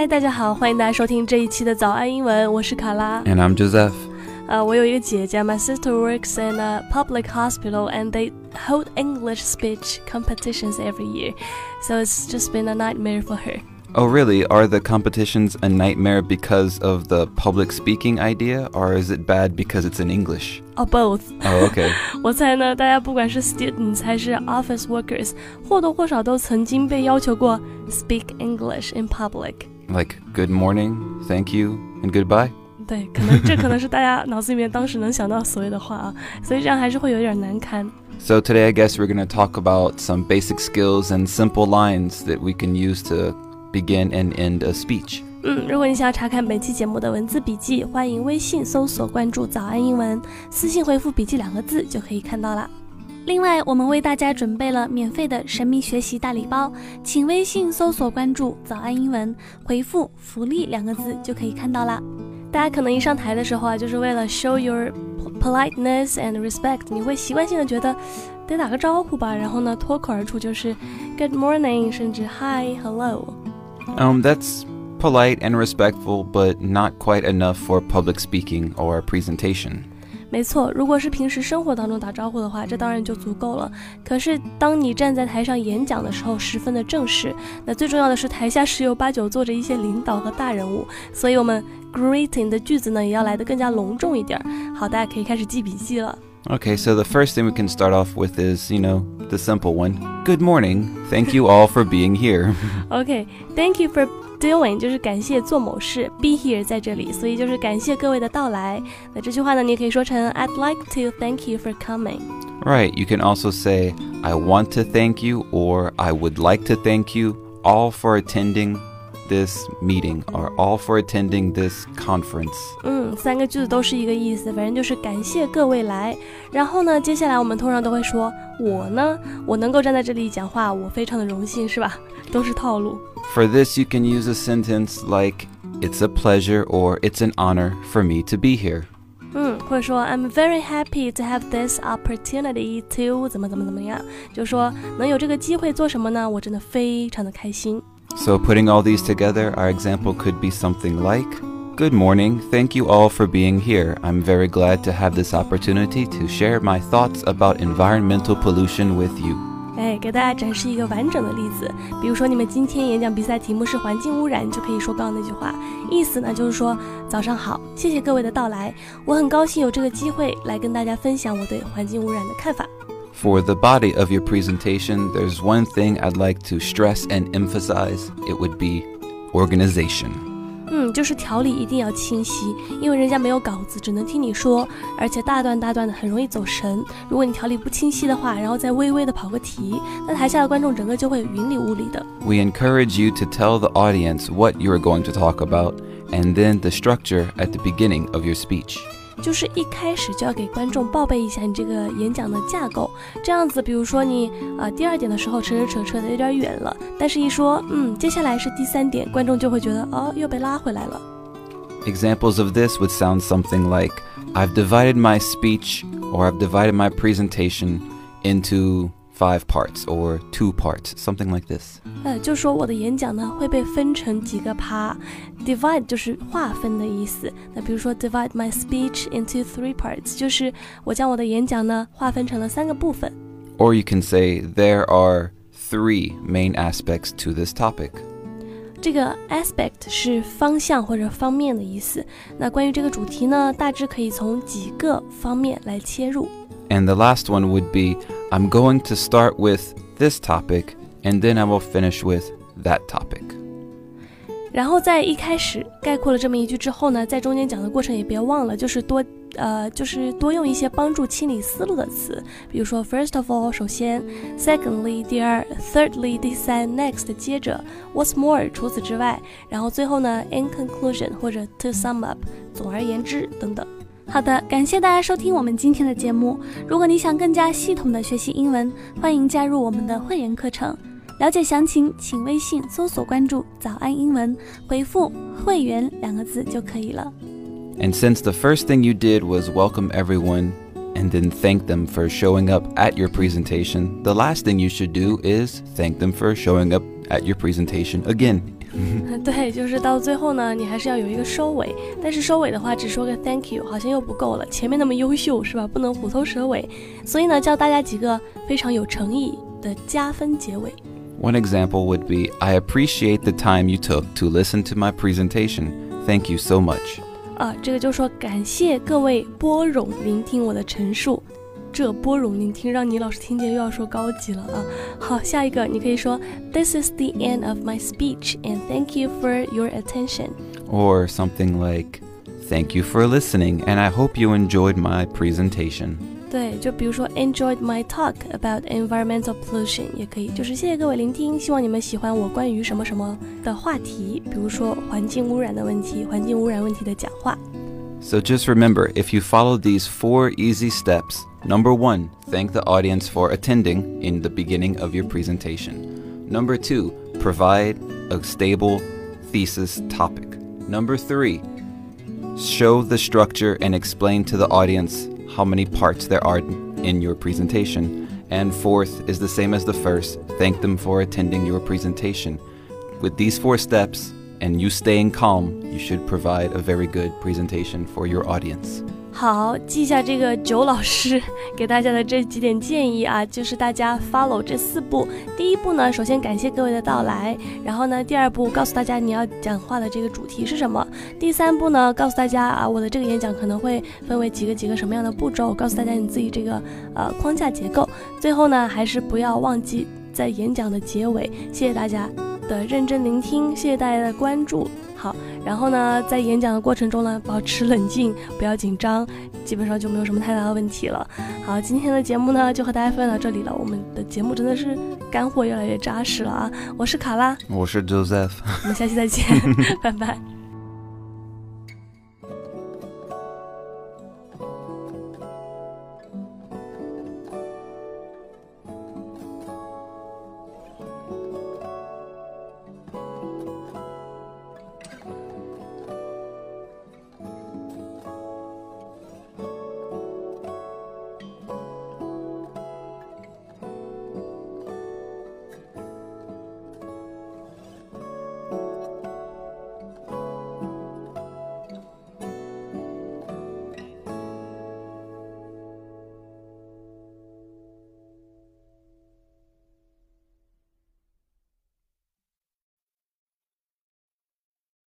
嗨，大家好，欢迎大家收听这一期的早安英文，我是卡拉。 And I'm Joseph. 呃，我有一个姐姐，my sister works in a public hospital and they hold English speech competitions every year, so it's just been a nightmare for her. Oh, really? Are the competitions a nightmare because of the public speaking idea, or is it bad because it's in English? Or both. Oh, okay. 我猜呢，大家不管是 students 还是 office workers，或多或少都曾经被要求过 speak English in public。 like good morning, thank you, and goodbye? 对，可能这可能是大家脑子里面当时能想到所谓的话啊，所以这样还是会有点难堪。 So, today I guess we're going to talk about some basic skills and simple lines that we can use to begin and end a speech. 嗯，如果你想要查看本期节目的文字笔记，欢迎微信搜索关注“早安英文”，私信回复“笔记”两个字就可以看到啦。 另外，我们为大家准备了免费的神秘学习大礼包，请微信搜索关注“早安英文”，回复“福利”两个字就可以看到啦。大家可能一上台的时候啊，就是为了 show your politeness and respect，你会习惯性的觉得得打个招呼吧，然后呢脱口而出就是 good morning，甚至 hi hello。 Um, that's polite and respectful, but not quite enough for public speaking or presentation. 没错，如果是平时生活当中打招呼的话，这当然就足够了。可是当你站在台上演讲的时候，十分的正式。那最重要的是，台下十有八九坐着一些领导和大人物，所以我们 greeting 的句子呢，也要来得更加隆重一点儿。好，大家可以开始记笔记了。 Okay, so the first thing we can start off with is, you know, the simple one. Good morning. Thank you all for being here. OK，thank、you for doing，就是感谢做某事，be here 在这里，所以就是感谢各位的到来。那这句话呢，你也可以说成 I'd like to thank you for coming。 right, you can also say, I want to thank you or I would like to thank you all for attending this meeting or all for attending this conference. 嗯，三个句子都是一个意思，反正就是感谢各位来。然后呢，接下来我们通常都会说， 我呢，我能够站在这里讲话，我非常的荣幸，是吧？都是套路。 For this, you can use a sentence like, It's a pleasure or It's an honor for me to be here. 嗯，或者说 I'm very happy to have this opportunity to 怎么怎么怎么样，就说能有这个机会做什么呢？我真的非常的开心。 So, putting all these together, our example could be something like Good morning. Thank you all for being here. I'm very glad to have this opportunity to share my thoughts about environmental pollution with you. 哎，给大家展示一个完整的例子，比如说你们今天演讲比赛题目是环境污染，你就可以说刚刚那句话，意思呢就是说早上好，谢谢各位的到来，我很高兴有这个机会来跟大家分享我对环境污染的看法。 For the body of your presentation, there's one thing I'd like to stress and emphasize. It would be organization. 嗯，就是条理一定要清晰，因为人家没有稿子，只能听你说，而且大段大段的很容易走神。如果你条理不清晰的话，然后再微微的跑个题，那台下的观众整个就会云里雾里的。We encourage you to tell the audience what you are going to talk about and then the structure at the beginning of your speech. 就是一开始就要给观众报备一下你这个演讲的架构，这样子，比如说你啊、呃第二点的时候扯扯扯扯的有点远了，但是一说嗯接下来是第三点，观众就会觉得哦又被拉回来了。 Examples of this would sound something like I've divided my speech or I've divided my presentation into five parts or two parts, something like this. 呃，就说我的演讲呢会被分成几个趴，divide 就是划分的意思。那比如说 divide my speech into three parts，就是我将我的演讲呢划分成了三个部分。 Or you can say there are three main aspects to this topic. 这个 aspect 是方向或者方面的意思。那关于这个主题呢，大致可以从几个方面来切入。 And the last one would be I'm going to start with this topic and then I will finish with that topic. 然后在一开始概括了这么一句之后呢，在中间讲的过程也别忘了，就是多呃，就是多用一些帮助清理思路的词，比如说 first of all 首先，secondly 第二，thirdly 第三，next 接着，what's more 除此之外，然后最后呢 in conclusion 或者 to sum up 总而言之等等。 好的，感谢大家收听我们今天的节目。如果你想更加系统的学习英文，欢迎加入我们的会员课程。了解详情，请微信搜索关注“早安英文”，回复“会员”两个字就可以了。 And since the first thing you did was welcome everyone and then thank them for showing up at your presentation, the last thing you should do is thank them for showing up at your presentation again. 对，就是到最后呢，你还是要有一个收尾。但是收尾的话，只说个 thank you 好像又不够了。前面那么优秀是吧？不能虎头蛇尾。所以呢，教大家几个非常有诚意的加分结尾。One example would be I appreciate the time you took to listen to my presentation. Thank you so much. 啊，这个就说感谢各位波冗聆听我的陈述。 这波冗聆听让你老师听见又要说高级了啊！好，下一个你可以说 This is the end of my speech and thank you for your attention. Or something like Thank you for listening and I hope you enjoyed my presentation. 对，就比如说 enjoyed my talk about environmental pollution 也可以，就是谢谢各位聆听，希望你们喜欢我关于什么什么的话题，比如说环境污染的问题、环境污染问题的讲话。So just remember, if you follow these four easy steps, Number one, thank the audience for attending in the beginning of your presentation. Number two, provide a stable thesis topic. Number three, show the structure and explain to the audience how many parts there are in your presentation. And fourth is the same as the first, thank them for attending your presentation. With these four steps and you staying calm, you should provide a very good presentation for your audience. 好，记一下这个九老师给大家的这几点建议啊，就是大家 follow 这四步。第一步呢，首先感谢各位的到来，然后呢，第二步告诉大家你要讲话的这个主题是什么。第三步呢，告诉大家啊，我的这个演讲可能会分为几个几个什么样的步骤，告诉大家你自己这个呃框架结构。最后呢，还是不要忘记在演讲的结尾，谢谢大家的认真聆听，谢谢大家的关注。好，然后呢，在演讲的过程中呢，保持冷静，不要紧张，基本上就没有什么太大的问题了。好，今天的节目呢，就和大家分享到这里了。我们的节目真的是干货越来越扎实了啊！我是卡拉，我是 Joseph，我们下期再见，拜拜。